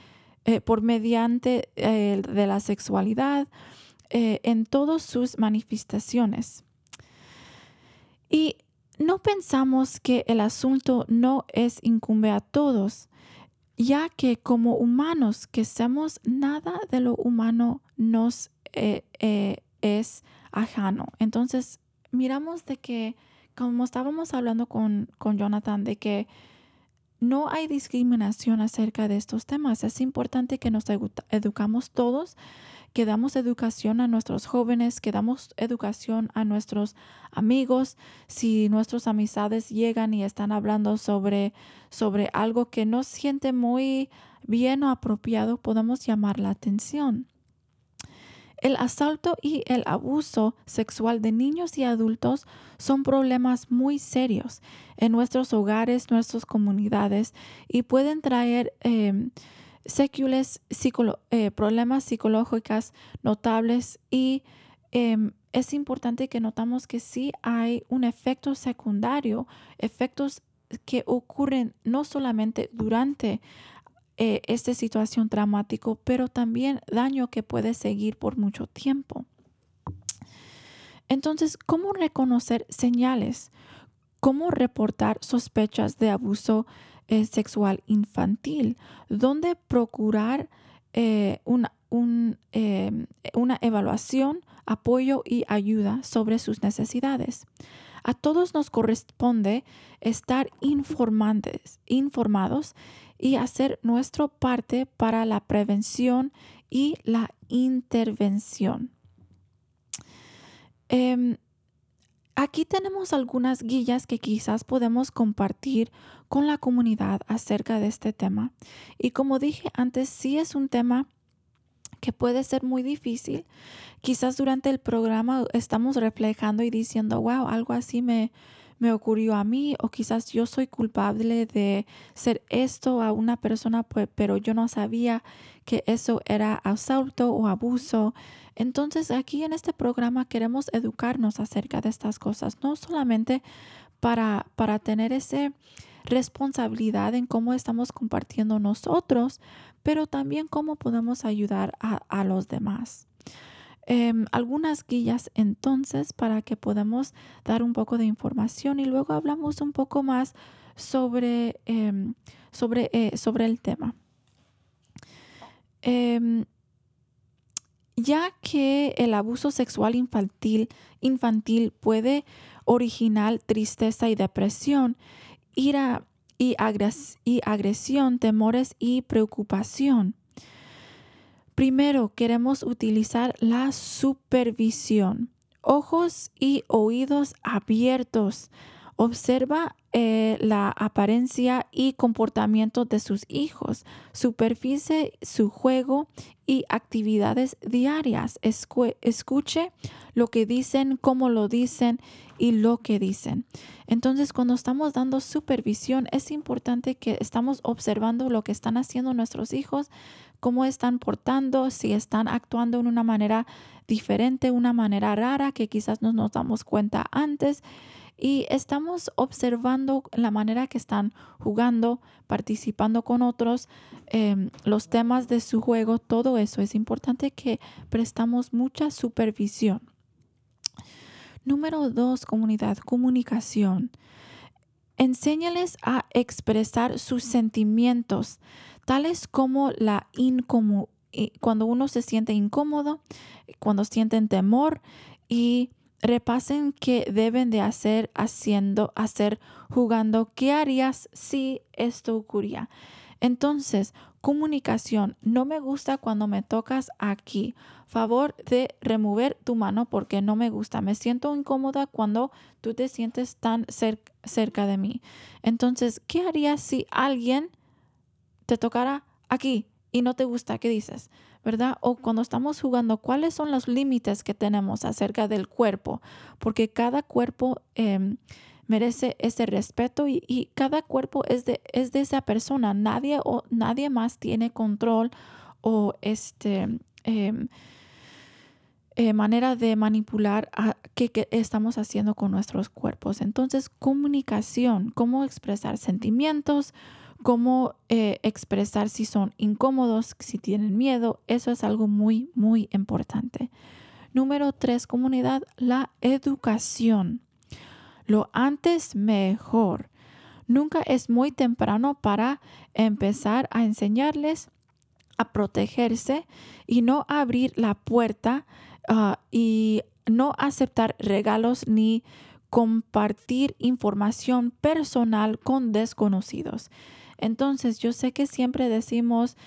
eh, por mediante eh, de la sexualidad eh, en todas sus manifestaciones. Y no pensamos que el asunto no es incumbe a todos, ya que como humanos que somos, nada de lo humano nos eh, eh, es ajano. Entonces, miramos de que, como estábamos hablando con, con Jonathan, de que no hay discriminación acerca de estos temas. Es importante que nos educamos todos, que damos educación a nuestros jóvenes, que damos educación a nuestros amigos. Si nuestras amistades llegan y están hablando sobre, sobre algo que no siente muy bien o apropiado, podemos llamar la atención. El asalto y el abuso sexual de niños y adultos son problemas muy serios en nuestros hogares, nuestras comunidades y pueden traer eh, problemas psicológicos notables y em, es importante que notamos que sí hay un efecto secundario, efectos que ocurren no solamente durante eh, esta situación traumático, pero también daño que puede seguir por mucho tiempo. Entonces, ¿cómo reconocer señales? ¿Cómo reportar sospechas de abuso eh, sexual infantil? ¿Dónde procurar eh, una, una evaluación, apoyo y ayuda sobre sus necesidades? A todos nos corresponde estar informados y hacer nuestra parte para la prevención y la intervención. Em, aquí tenemos algunas guías que quizás podemos compartir con la comunidad acerca de este tema. Y como dije antes, sí es un tema que puede ser muy difícil. Quizás durante el programa estamos reflejando y diciendo, wow, algo así me, me ocurrió a mí o quizás yo soy culpable de ser esto a una persona, pues, pero yo no sabía que eso era asalto o abuso. Entonces aquí en este programa queremos educarnos acerca de estas cosas, no solamente para, para tener esa responsabilidad en cómo estamos compartiendo nosotros, pero también cómo podemos ayudar a los demás. Em, algunas guías entonces para que podamos dar un poco de información y luego hablamos un poco más sobre, em, sobre, eh, sobre el tema. Em, ya que el abuso sexual infantil, infantil puede originar tristeza y depresión, ira y, y agresión, temores y preocupación. Primero, queremos utilizar la supervisión. Ojos y oídos abiertos. Observa eh, la apariencia y comportamiento de sus hijos, superficie su juego y actividades diarias. escuche lo que dicen, cómo lo dicen y lo que dicen. Entonces, cuando estamos dando supervisión, es importante que estamos observando lo que están haciendo nuestros hijos, cómo están portando, si están actuando en una manera diferente, una manera rara que quizás no nos damos cuenta antes. Y estamos observando la manera que están jugando, participando con otros, em, los temas de su juego, todo eso. Es importante que prestamos mucha supervisión. Número dos, comunidad, comunicación. Enséñales a expresar sus sentimientos tales como la incomodidad cuando uno se siente incómodo, cuando sienten temor y repasen qué deben de hacer haciendo, hacer jugando, qué harías si esto ocurría. Entonces, comunicación, no me gusta cuando me tocas aquí. Favor de remover tu mano porque no me gusta. Me siento incómoda cuando tú te sientes tan cerca de mí. Entonces, ¿qué harías si alguien te tocara aquí y no te gusta, ¿qué dices? ¿Verdad? O cuando estamos jugando, ¿cuáles son los límites que tenemos acerca del cuerpo? Porque cada cuerpo em, merece ese respeto y, cada cuerpo es de, es de esa persona. Nadie, o, nadie más tiene control o este... Em, eh, manera de manipular a, qué, estamos haciendo con nuestros cuerpos. Entonces, comunicación, cómo expresar sentimientos, cómo eh, expresar si son incómodos, si tienen miedo. Eso es algo muy, muy importante. Número tres, comunidad, la educación. Lo antes mejor. Nunca es muy temprano para empezar a enseñarles a protegerse y no abrir la puerta ah, y no aceptar regalos ni compartir información personal con desconocidos. Entonces, yo sé que siempre decimos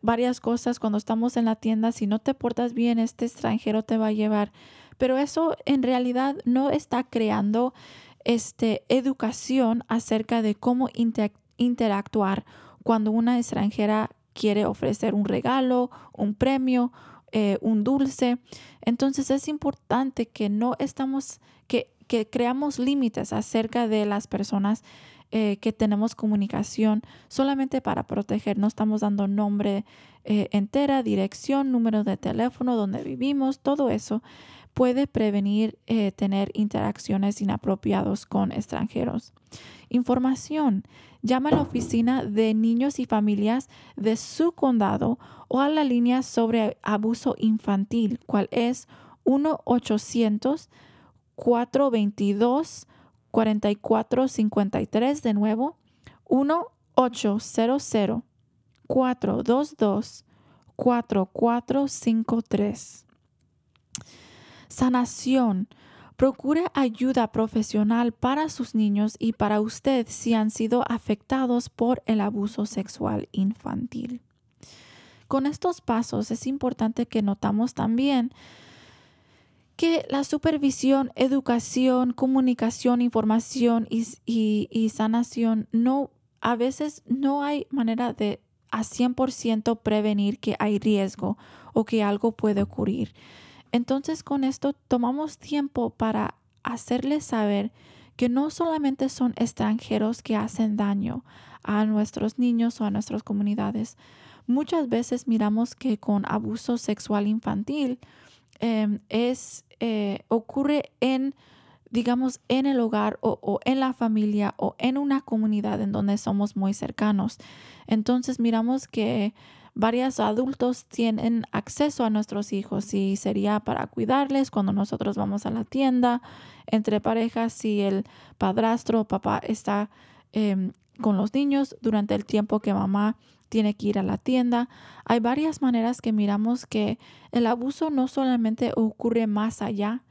varias cosas cuando estamos en la tienda, si no te portas bien, este extranjero te va a llevar, pero eso en realidad no está creando este, educación acerca de cómo interactuar cuando una extranjera quiere ofrecer un regalo, un premio, eh, un dulce. Entonces es importante que no estamos, que, que creamos límites acerca de las personas eh, que tenemos comunicación solamente para proteger. No estamos dando nombre eh, entera, dirección, número de teléfono, donde vivimos, todo eso puede prevenir eh, tener interacciones inapropiadas con extranjeros. Información. Llama a la oficina de niños y familias de su condado o a la línea sobre abuso infantil, cual es 1-800-422 4453 de nuevo 1 800 422 4453 Sanación. Procure ayuda profesional para sus niños y para usted si han sido afectados por el abuso sexual infantil. Con estos pasos es importante que notamos también que la supervisión, educación, comunicación, información y, sanación no, a veces no hay manera de a 100% prevenir que hay riesgo o que algo puede ocurrir. Entonces con esto tomamos tiempo para hacerles saber que no solamente son extranjeros que hacen daño a nuestros niños o a nuestras comunidades. Muchas veces miramos que con abuso sexual infantil em, es eh, ocurre en, digamos, en el hogar o, en la familia o en una comunidad en donde somos muy cercanos. Entonces miramos que varios adultos tienen acceso a nuestros hijos y sería para cuidarles cuando nosotros vamos a la tienda, entre parejas, si el padrastro o papá está em, con los niños durante el tiempo que mamá tiene que ir a la tienda. Hay varias maneras que miramos que el abuso no solamente ocurre más allá,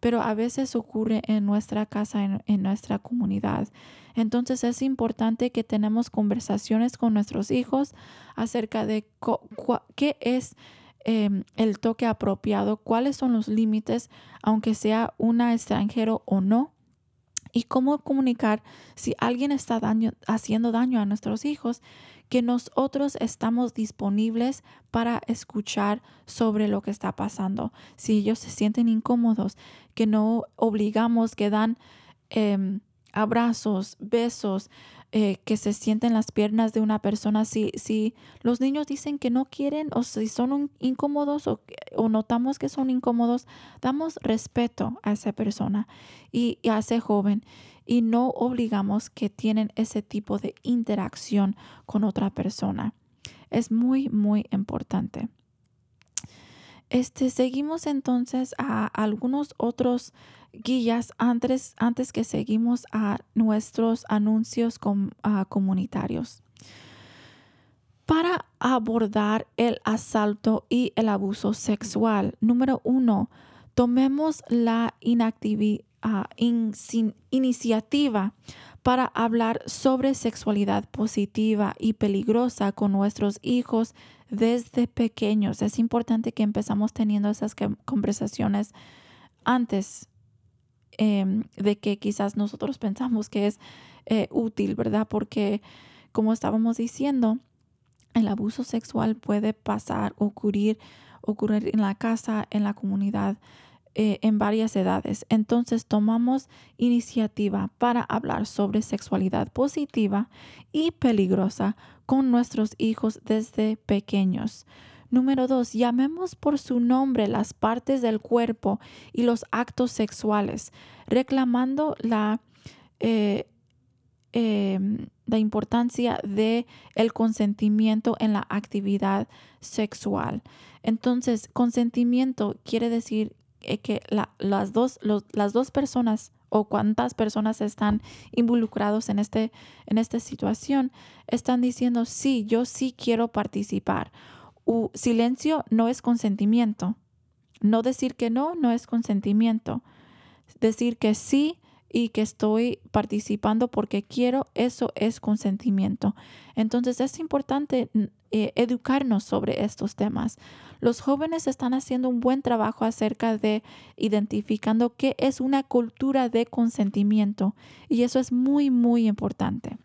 pero a veces ocurre en nuestra casa, en, nuestra comunidad. Entonces es importante que tenemos conversaciones con nuestros hijos acerca de qué es em, el toque apropiado, cuáles son los límites, aunque sea una extranjero o no y cómo comunicar si alguien está haciendo daño a nuestros hijos que nosotros estamos disponibles para escuchar sobre lo que está pasando. Si ellos se sienten incómodos, que no obligamos, que dan em, abrazos, besos, eh, que se sienten las piernas de una persona. Si, si los niños dicen que no quieren o si son incómodos o, o, notamos que son incómodos, damos respeto a esa persona y a ese joven y no obligamos que tienen ese tipo de interacción con otra persona. Es muy, muy importante. Este, seguimos entonces a algunos otros guías antes, antes que seguimos a nuestros anuncios comunitarios. Para abordar el asalto y el abuso sexual, número uno, tomemos la inactividad iniciativa para hablar sobre sexualidad positiva y peligrosa con nuestros hijos desde pequeños. Es importante que empezamos teniendo esas conversaciones antes em, de que quizás nosotros pensamos que es eh, útil, ¿verdad? Porque como estábamos diciendo, el abuso sexual puede pasar, ocurrir, ocurrir en la casa, en la comunidad, eh, en varias edades. Entonces tomamos iniciativa para hablar sobre sexualidad positiva y peligrosa con nuestros hijos desde pequeños. Número dos, llamemos por su nombre las partes del cuerpo y los actos sexuales, reclamando la, eh, em, la importancia de consentimiento en la actividad sexual. Entonces, consentimiento quiere decir eh, que las, dos, las dos personas o cuántas personas están involucrados en, este, en esta situación están diciendo, sí, yo sí quiero participar. silencio no es consentimiento. No decir que no, no es consentimiento. Decir que sí y que estoy participando porque quiero, eso es consentimiento. Entonces es importante eh, educarnos sobre estos temas. Los jóvenes están haciendo un buen trabajo acerca de identificando qué es una cultura de consentimiento y eso es muy, muy importante.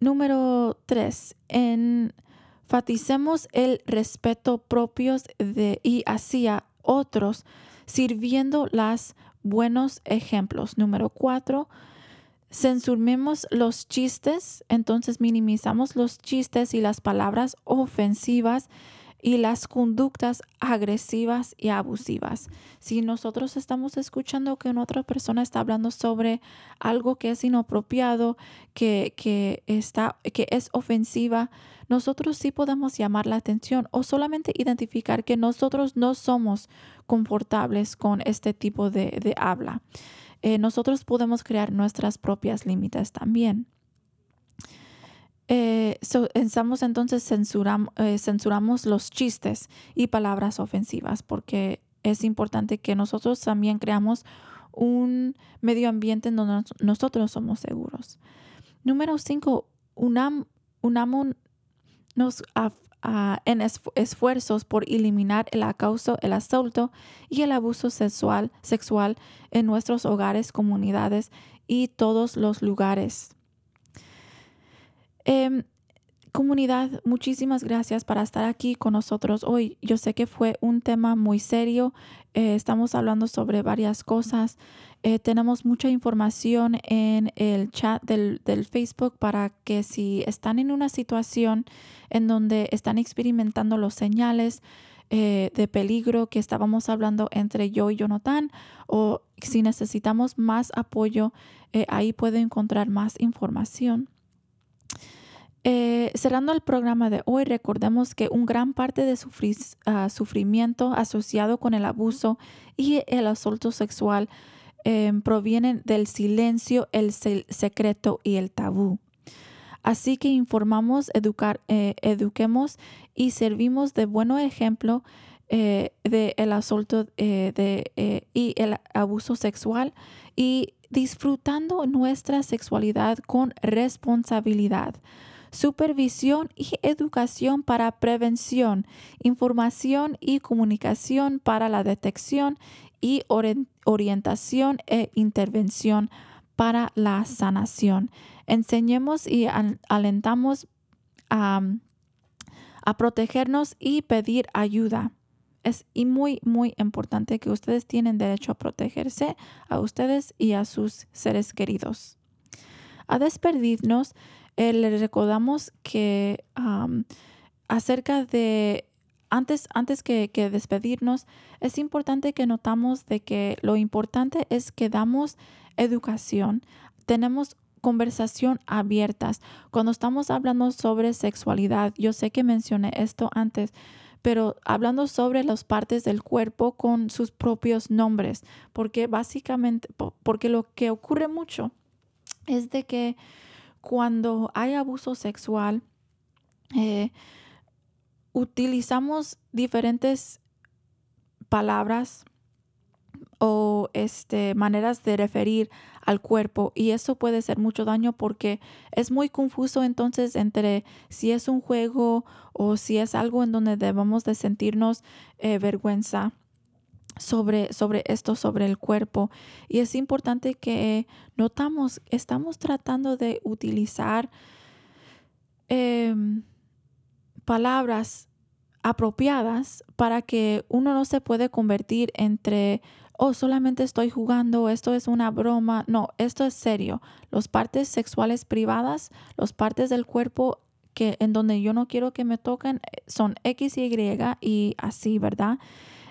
Número tres, enfaticemos el respeto propio de, y hacia otros, sirviendo los buenos ejemplos. Número cuatro, censuremos los chistes, entonces minimizamos los chistes y las palabras ofensivas y las conductas agresivas y abusivas. Si nosotros estamos escuchando que una otra persona está hablando sobre algo que es inapropiado, que, que, está, que es ofensiva, nosotros sí podemos llamar la atención o solamente identificar que nosotros no somos confortables con este tipo de, de habla. Eh, nosotros podemos crear nuestras propias límites también. Eh, entonces eh, censuramos los chistes y palabras ofensivas porque es importante que nosotros también creamos un medio ambiente en donde nosotros somos seguros. Número cinco, unam, unamos en esfuerzos por eliminar el acoso, el asalto y el abuso sexual, sexual en nuestros hogares, comunidades y todos los lugares. Em, comunidad, muchísimas gracias para estar aquí con nosotros hoy. Yo sé que fue un tema muy serio. Eh, estamos hablando sobre varias cosas. Eh, tenemos mucha información en el chat del, Facebook para que si están en una situación en donde están experimentando los señales eh, de peligro que estábamos hablando entre yo y Jonathan, o si necesitamos más apoyo, ahí puede encontrar más información. Cerrando el programa de hoy, recordemos que un gran parte de uh, sufrimiento asociado con el abuso y el asalto sexual Em, provienen del silencio, el secreto y el tabú. Así que informamos, educar, eh, eduquemos y servimos de buen ejemplo eh, del el asalto eh, de, y el abuso sexual y disfrutando nuestra sexualidad con responsabilidad supervisión y educación para prevención, información y comunicación para la detección y orientación e intervención para la sanación. Enseñemos y alentamos a, protegernos y pedir ayuda. Es muy, muy importante que ustedes tienen derecho a protegerse a ustedes y a sus seres queridos. A despedirnos, eh, les recordamos que acerca de antes, antes que, despedirnos, es importante que notamos de que lo importante es que damos educación, tenemos conversación abiertas. Cuando estamos hablando sobre sexualidad, yo sé que mencioné esto antes, pero hablando sobre las partes del cuerpo con sus propios nombres, porque básicamente, porque lo que ocurre mucho es de que cuando hay abuso sexual, eh, utilizamos diferentes palabras o este, maneras de referir al cuerpo y eso puede ser mucho daño porque es muy confuso entonces entre si es un juego o si es algo en donde debemos de sentirnos eh, vergüenza sobre, sobre esto, sobre el cuerpo. Y es importante que notamos, estamos tratando de utilizar em, palabras apropiadas para que uno no se puede convertir entre, oh, solamente estoy jugando, esto es una broma. No, esto es serio. Las partes sexuales privadas, las partes del cuerpo que en donde yo no quiero que me toquen eh, son X y Y y así, ¿verdad?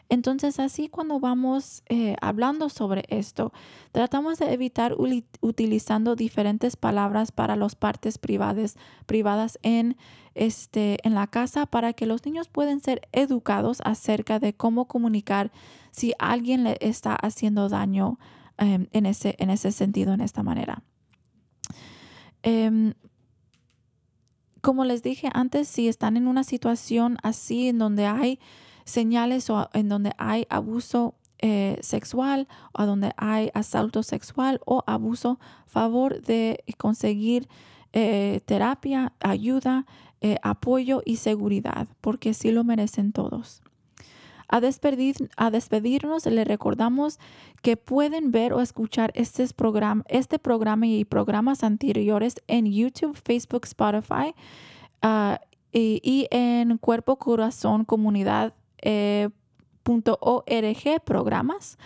Entonces, así cuando vamos eh, hablando sobre esto, tratamos de evitar utilizando diferentes palabras para las partes privadas, privadas en, este, en la casa para que los niños puedan ser educados acerca de cómo comunicar si alguien le está haciendo daño em, en, ese, en ese sentido, en esta manera. Em, como les dije antes, si están en una situación así en donde hay señales o en donde hay abuso eh, sexual o donde hay asalto sexual o abuso, favor de conseguir eh, terapia, ayuda, eh, apoyo y seguridad, porque sí lo merecen todos. A, despedir, a despedirnos, le recordamos que pueden ver o escuchar este programa, este programa y programas anteriores en YouTube, Facebook, Spotify ah, y, en Cuerpo Corazón Comunidad. Eh, .org programas.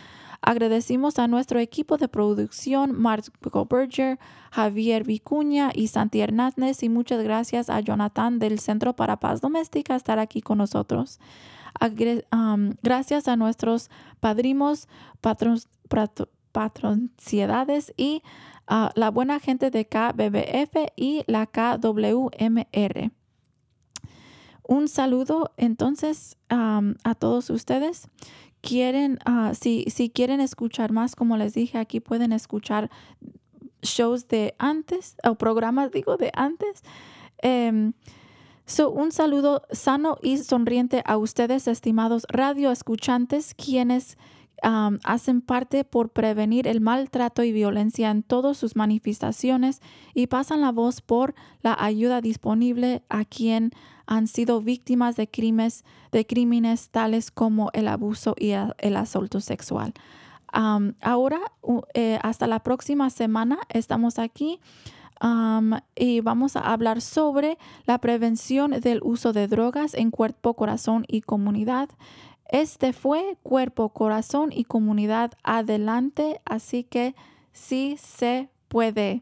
Agradecimos a nuestro equipo de producción, Marco Berger, Javier Vicuña y Santi Hernández y muchas gracias a Jonathan del Centro para Paz Doméstica estar aquí con nosotros. gracias a nuestros padrinos, patronciedades y a la buena gente de KBBF y la KWMR. Un saludo entonces a todos ustedes. Quieren, ah, si, si quieren escuchar más, como les dije, aquí pueden escuchar shows de antes, o programas, digo, de antes. Em, so, un saludo sano y sonriente a ustedes, estimados radio escuchantes, quienes hacen parte por prevenir el maltrato y violencia en todas sus manifestaciones y pasan la voz por la ayuda disponible a quien han sido víctimas de crímenes, de crímenes tales como el abuso y el asalto sexual. ahora, eh, hasta la próxima semana, estamos aquí y vamos a hablar sobre la prevención del uso de drogas en cuerpo, corazón y comunidad. Este fue cuerpo, corazón y comunidad adelante, así que sí se puede.